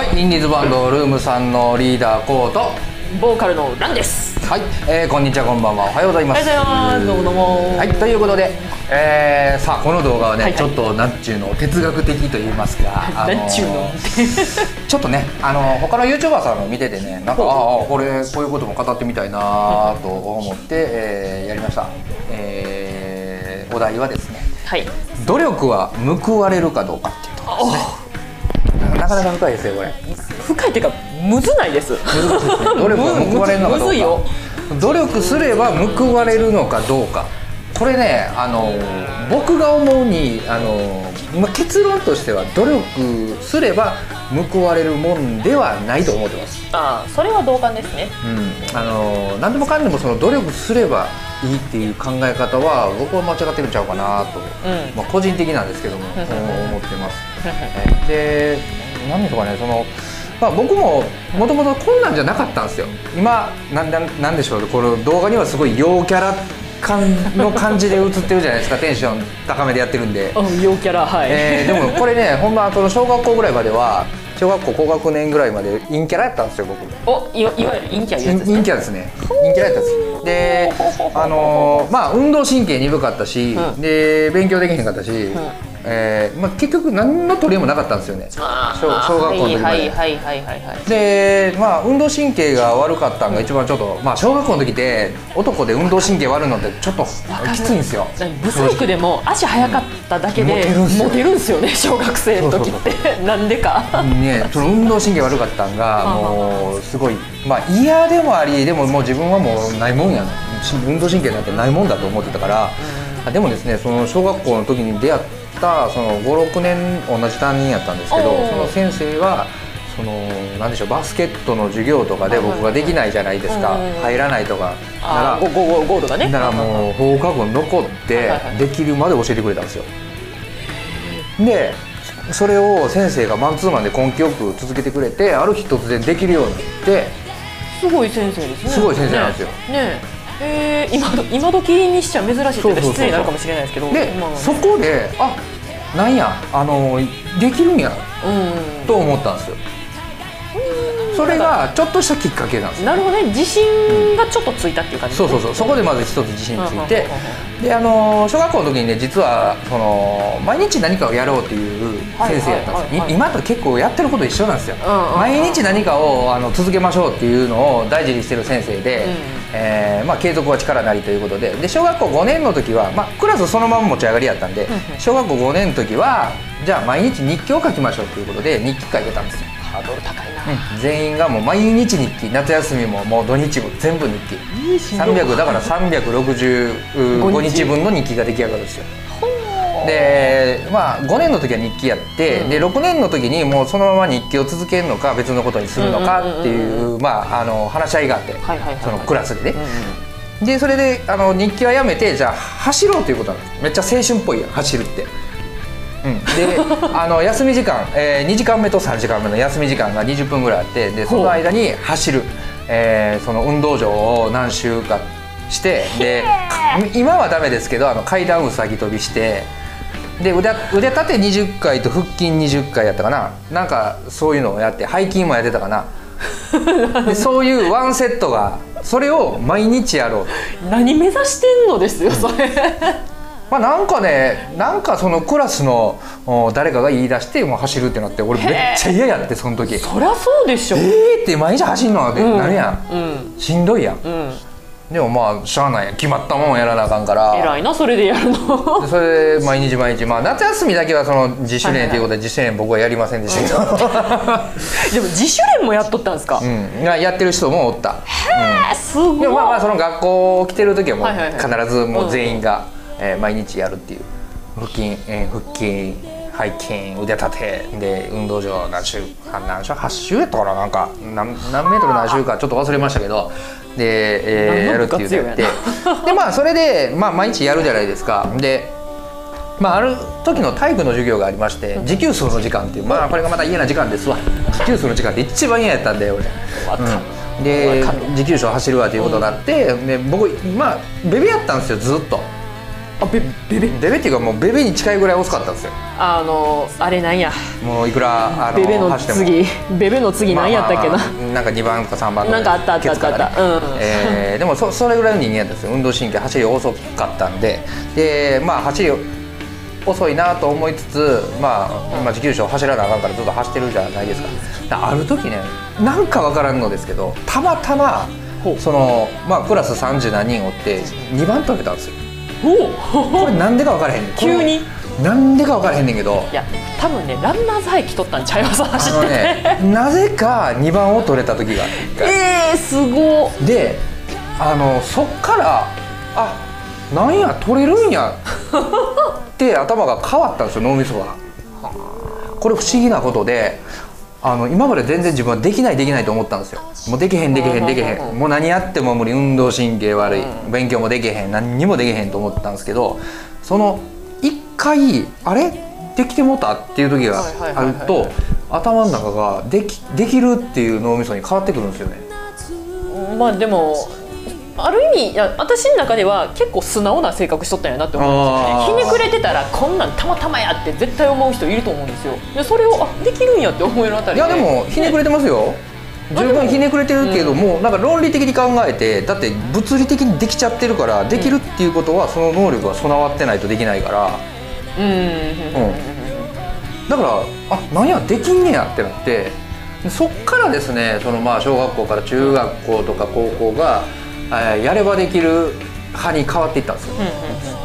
はいインディーズバンドルームさんのリーダーコート。ボーカルのランです。はい、えー、こんにちはこんばんは。おはようございます。おはようございます。どうもどうも。はいということで、えー、さあこの動画はね、はい。はいちょっとなんちゅうの哲学的と言いますか、あのーなんちゅうの？ちょっとねあの他の YouTuber さんの見ててねなんかああこれこういうことも語ってみたいなと思って、えーやりました、えーお題はですねはい。努力は報われるかどうかっていうところですねなかなか深いですよこれ。深いっていうかむずないです。難しいですね努力は報われるのかどむずいよ。うか努力すれば報われるのかどうか。これねあの僕が思うにあの、まあ、結論としては努力すれば報われるもんではないと思ってます、ああそれは同感ですね。うん、あの何でもかんでもその努力すればいいっていう考え方は僕は間違ってるんちゃうかなと、うん。まあ、個人的なんですけどもうん。思ってます。で何でしょうかねその、まあ、僕ももともとこんなんじゃなかったんですよ。今なんなんなんでしょうこの動画にはすごい陽キャラ感の感じで映ってるじゃないですか。テンション高めでやってるんで、うん陽キャラはい、えーでもこれねほんまその小学校ぐらいまでは小学校高学年ぐらいまで陰キャラやったんですよ僕。おいわいわゆる陰キャいうやつです陰ねキャラですね。陰キャラやったんです。であのーまあ運動神経鈍かったし、うん。で勉強できへんかったし、えーまあ、結局何の取り柄もなかったんですよね。あ小小学校の時まで、でまあ運動神経が悪かったのが一番ちょっと、まあ小学校の時って男で運動神経悪いのってちょっときついんですよ。何ブサイクでも足速かっただけでモテるんすよモテるんすよね。小学生の時って。なんでか。ね、その運動神経悪かったんがもうすごい。まあ嫌でもありでももう自分はもうないもんやし運動神経なんてないもんだと思ってたから、あでもですねその小学校の時に出会ったその56年同じ担任やったんですけどその先生はそのなんでしょうバスケットの授業とかで僕ができないじゃないですか。うん入らないとか。ならゴールがね。だからもう放課後残っはいてできるまで教えてくれたんですよ。でそれを先生がマンツーマンで根気よく続けてくれてある日突然できるようになってすごい先生ですね。すごい先生なんですよ。ねねえー、今ど今時にしちゃ珍しいって言ったら失礼になるかもしれないですけどでまあそこであなんやあのできるんやうん。と思ったんですよそれがちょっとしたきっかけなんですよなるほどね。自信がちょっとついたっていう感じそうそうそう。そこでまず一つ自信ついて。うんであの小学校の時にね実はその毎日何かをやろうっていう先生やったんですよ、今と結構やってること一緒なんですよ、毎日何かをあの続けましょうっていうのを大事にしてる先生で、うんえーまあ、継続は力なりということで。で小学校5年の時は、まあ、クラスそのまま持ち上がりやったんで、小学校5年の時はじゃあ毎日日記を書きましょうということで日記書いてたんですよ、ドル高いな、うん。全員がもう毎日日記。夏休みももう土日も全部日記。300だから365日分の日記が出来上がるんですよ。でまあ5年の時は日記やって、うん。で6年の時にもうそのまま日記を続けるのか別のことにするのかっていうまああの話し合いがあって、そのクラスでね。うん、でそれであの日記はやめてじゃあ走ろうということなんです。めっちゃ青春っぽいやん走るって。うん、であの休み時間、えー2時間目と3時間目の休み時間が20分ぐらいあってでその間に走る、えーその運動場を何周かしてで今はダメですけどあの階段うさぎ跳びしてで腕腕立て20回と腹筋20回やったかな。なんかそういうのをやって背筋もやってたかな。でそういうワンセットがそれを毎日やろう。何目指してんのですよそれまあ、なんかねなんかそのクラスのお誰かが言い出してもう走るってなって俺めっちゃ嫌やってその時。そりゃそうでしょ。えーって毎日走んの？ってうん。なるや？ん、うん。しんどいやん。うん。でもまあしゃあないやん。決まったもんやらなあかんから。偉いなそれでやるの。でそれで毎日毎日。まあ夏休みだけはその自主練ということで自主練僕はやりませんでしたけど、でも自主練もやっとったんですか、うん、がやってる人もおった、えーすごい。でもまあまあその学校来てる時はもうはいはいはい。必ずもう全員が、えー毎日やるっていう。腹筋、えー腹筋背筋腕立て。で運動場何周あ何周8周やったかな？なんか何何メートル何周かちょっと忘れましたけど。で、えーやるっていうのやってでまあそれで、まあ、毎日やるじゃないですか。でまあ、ある時の体育の授業がありまして持久走の時間っていう。まあこれがまた嫌な時間ですわ。持久走の時間って一番嫌やったんだよ俺。うん、で持久走走るわということになって、で僕まあベビーやったんですよずっとあベベベベベっていうかもうベベに近いぐらい遅かったんですよ。あのあれなんや。もういくらあのベベの走っても。次。ベベの次何やったっけな、まあまあまあなんか2番か3番のなんかあったあったあった。あったうんえーでもそそれぐらいの人間やったんですよ。運動神経走り遅かったんで。でまあ走り遅いなと思いつつまあ今持久走走らなあかんからずっと走ってるじゃないですか。である時ねなんかわからんのですけどたまたまそのまあクラス30何人おって2番取れたんですよ。おこれなんでか分からへん。急に？なんでか分からへんねんけど。いや多分ねランナーズハイ来とったんちゃいます走ってて、ね。なぜか2番を取れた時が。あって一回えー、すごっ。であのそっからあなんや取れるんや。って頭が変わったんですよ脳みそが。これ不思議なことであの今まで全然自分はできないできないと思ったんですよ。もうできへんできへんできへん。もう何やっても無理運動神経悪い勉強もできへん何にもできへんと思ってたんですけどその一回あれ？できてもうたっていう時があると頭の中ができできるっていう脳みそに変わってくるんですよね。まあでもある意味いや私の中では結構素直な性格しとったんやなって思うんですよひねくれてたらこんなんたまたまやって絶対思う人いると思うんですよ。でそれをあできるんやって思えるあたりいやでもひねくれてますよ。十分ひねくれてるけども、なんか論理的に考えてだって物理的にできちゃってるからできるっていうことはその能力が備わってないとできないから。うん。うんうんだからあなんやできんねやってなって。でそっからですねそのまあ小学校から中学校とか高校が、えーやればできる派に変わっていったんですよ、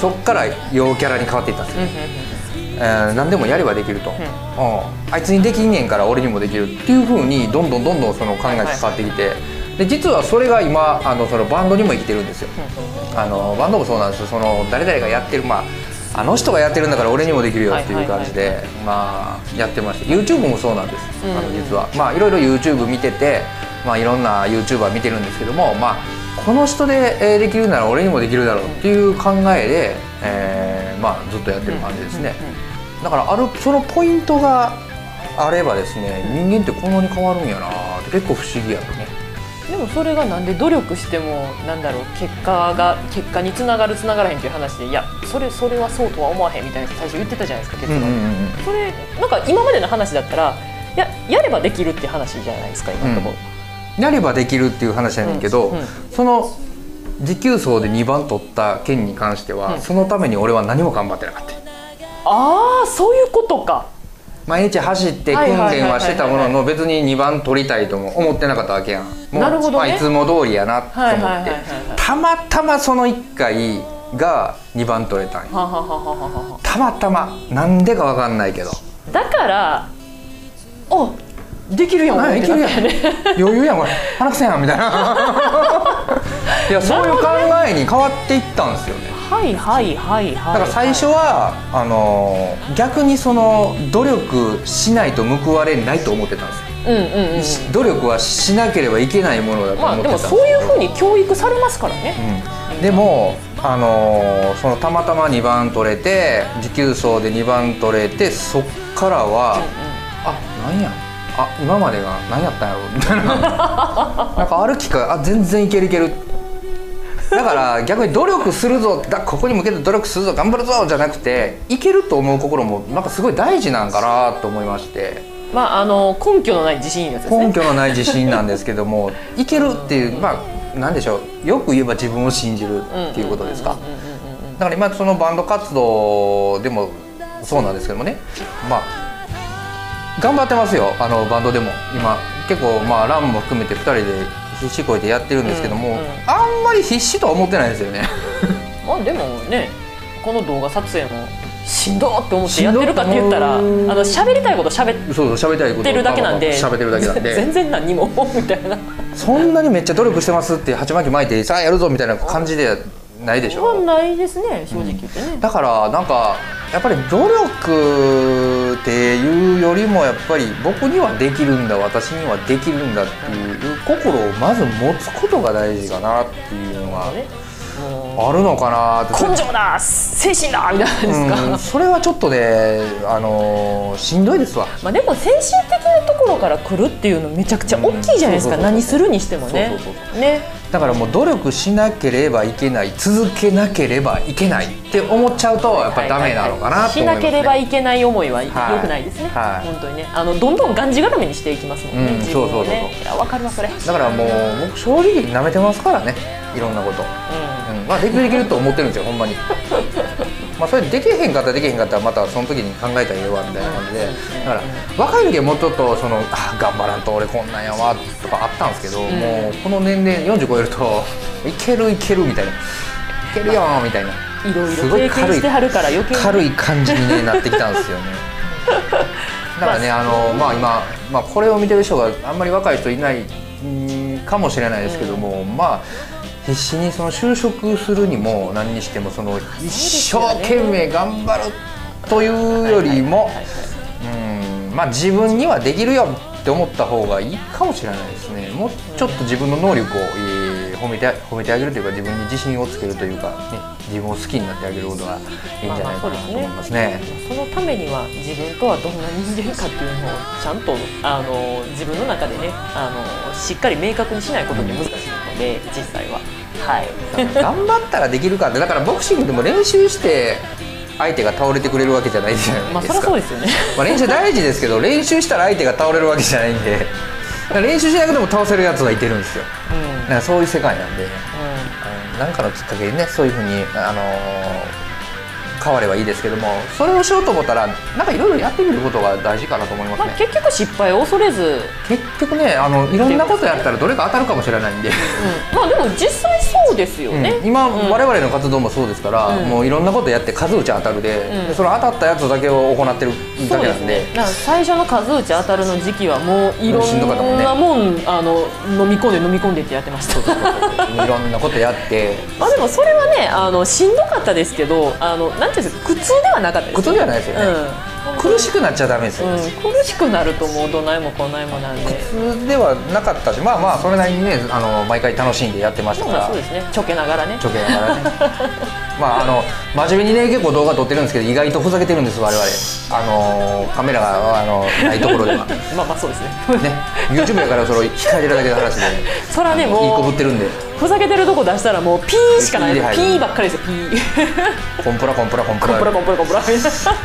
そっから陽キャラに変わっていったんですよ、えー何でもやればできると、うん。あいつにできんねんから俺にもできるっていうふうにどんどんどんどんその考えが変わってきて、で実はそれが今あのそのバンドにも生きてるんですよ、あのバンドもそうなんですよ。その誰々がやってるまああの人がやってるんだから俺にもできるよっていう感じでまあやってまして。YouTube もそうなんです、あの実は。まあいろいろ YouTube 見ててまあいろんな YouTuber 見てるんですけどもまあこの人でえーできるなら俺にもできるだろうっていう考えで、えーまあずっとやってる感じですね、だからあるそのポイントがあればですね人間ってこんなに変わるんやなって結構不思議やとね。でもそれがなんで努力してもなんだろう結果が結果につながるつながらへんっていう話でいやそれそれはそうとは思わへんみたいな最初言ってたじゃないですか結論、それなんか今までの話だったらややればできるっていう話じゃないですか今のところ、やればできるっていう話やねんけど、うんうんその持久走で2番取った件に関しては、うん。そのために俺は何も頑張ってなかった。ああそういうことか。毎日走って訓練はしてたものの別に2番取りたいとも思ってなかったわけやん。もうなるほどね。まあいつも通りやなと思って。たまたまその1回が2番取れたんよはははははは。たまたま。なんでか分かんないけど。だからあできるやん何いけるやん。余裕やんこれ。鼻くせやんみたいな。いやそういう考えに変わっていったんですよね。はいはいはいはい。だから最初はあのー逆にその努力しないと報われないと思ってたんですよ、うんうんうん。し努力はしなければいけないものだとまあで思ってたんですもそういうふうに教育されますからね。うん。でもあのーそのたまたま2番取れて持久走で2番取れてそっからは、あなんやあ今までが何やったんやろ？みたいな。なんか歩きかあ全然いけるいける。だから逆に努力するぞ。だここに向けて努力するぞ。頑張るぞ。じゃなくていけると思う心もなんかすごい大事なんかなと思いまして。まああの根拠のない自信やつですね。根拠のない自信なんですけども いけるっていうまあなんでしょう。よく言えば自分を信じるっていうことですか。だから今そのバンド活動でもそうなんですけどもねまあ頑張ってますよあのバンドでも。今結構まあランも含めて2人で必死こいてやってるんですけども、うんうん。あんまり必死とは思ってないですよね。まあでもねこの動画撮影もしんどって思ってやってるかって言ったらあの喋りたいこと喋っそうそう喋りたいことてるだけなんで喋ってるだけなんで。全然何にもみたいな。そんなにめっちゃ努力してますって鉢巻き巻いてさあやるぞみたいな感じではないでしょ、はないですね正直言ってね、だからなんかやっぱり努力っていうよりもやっぱり僕にはできるんだ私にはできるんだっていう心をまず持つことが大事かなっていうのはあるのかなって。う根性だ精神だみたいなんですか、うん、それはちょっとね、あのーしんどいですわ。まあでも精神的なところから来るっていうのめちゃくちゃ大きいじゃないですか、何するにしてもね。そうそうそうね。だからもう努力しなければいけない続けなければいけないって思っちゃうとやっぱりダメなのかなとしなければいけない思いは良はい。くないですね、はい。本当にね。あのどんどんがんじがらめにしていきますもんね、うん自分をねそう。そうそういやわかるわそれ。だからもう僕正直舐めてますからねいろんなこと、うん、まあできるできると思ってるんですよほんまに。まあそれできへんかったらできへんかったらまたその時に考えたらええわみたいな感じで。だから若い時はもうちょっとそのあ頑張らんと俺こんなんやわとかあったんですけど、もうこの年齢40超えるといけるいけるみたいな。いけるよみたいな。いろいすごいろ経験してはるから余計に。軽い感じに、ね、なってきたんですよね。だからねあのまあ今、まあ、これを見てる人があんまり若い人いないんかもしれないですけども、まあ必死にその就職するにも何にしてもその一生懸命頑張るというよりもまあ自分にはできるよって思った方がいいかもしれないですね。もうちょっと自分の能力を、えー褒めて褒めてあげるというか自分に自信をつけるというか、ね、自分を好きになってあげることがいいんじゃないかなと思いますね。そのためには自分とはどんな人間かっていうのをちゃんとあの自分の中でねあのしっかり明確にしないことって難しいので、実際ははい。頑張ったらできるかってだからボクシングでも練習して相手が倒れてくれるわけじゃないじゃないまあですか、そりゃそうですよね。まあ練習大事ですけど練習したら相手が倒れるわけじゃないんで。練習しなくても倒せるやつがいてるんですよ。うん。だからそういう世界なんで。う何かのきっかけでねそういうふうに、あのー変わればいいですけどもそれをしようと思ったらなんかいろいろやってみることが大事かなと思いますまあ、ね、結局失敗を恐れず、結局ねあのいろんなことやったらどれか当たるかもしれないんで、まあでも実際そうですよね、うん。今、うん。我々の活動もそうですから、うん。もういろんなことやって数打ち当たるで,、その当たったやつだけを行ってるだけなんで。すね。最初の数打ち当たるの時期はもういろしんどかったもんねんなもんあの飲み込んで飲み込んでってやってました。そうそうそうそう。いろんなことやって。まあでもそれはねあのしんどかったですけどあのなんていうんですか苦痛ではなかったです。苦痛ではないですよね、うん。苦しくなっちゃダメですよ、うん、苦しくなるともうどないもこないもなんで。苦痛ではなかったしまあまあそれなりにねあの毎回楽しんでやってましたから。まあそうですねちょけながらね。ちょけながらね。まああの真面目にね結構動画撮ってるんですけど意外とふざけてるんです我々。あのカメラがあのないところでは。まあまあそうですね。ね。YouTube やからそれを控えてるだけの話で。そらねいい子もうぶってるんでふざけてるとこ出したらもうピーしかない。ピーで入る。ピーばっかりですよ。ピー。コンプラコンプラコンプラ。コンプラコンプラコンプラ。みたい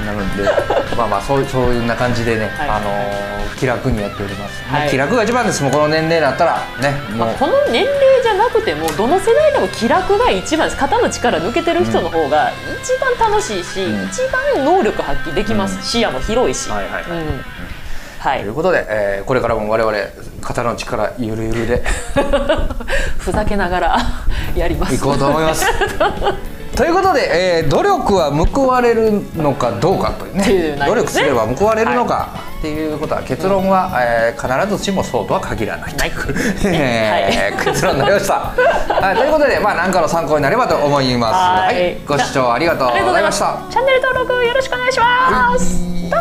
ななのでまあまあそうそういうな感じでね、はい。あのー気楽にやっております、はい。気楽が一番です。もうこの年齢になったらねもう、まあ、この年齢じゃなくてもどの世代でも気楽が一番です。肩の力抜けてる人の方が一番楽しいし、うん。一番能力発揮できます、うん。視野も広いし、はいはいはい。うんはい。ということで、えーこれからも我々肩の力ゆるゆるで。ふざけながらやります。いこうと思います。ということで、えー努力は報われるのかどうかというっていうね。努力すれば報われるのかっていうことは結論は、えー必ずしもそうとは限らないという、えー結論になりました。はい、ということで、まあ、何かの参考になればと思います。はい。はい、ご視聴ありがとうございました。た。チャンネル登録よろしくお願いします、どうも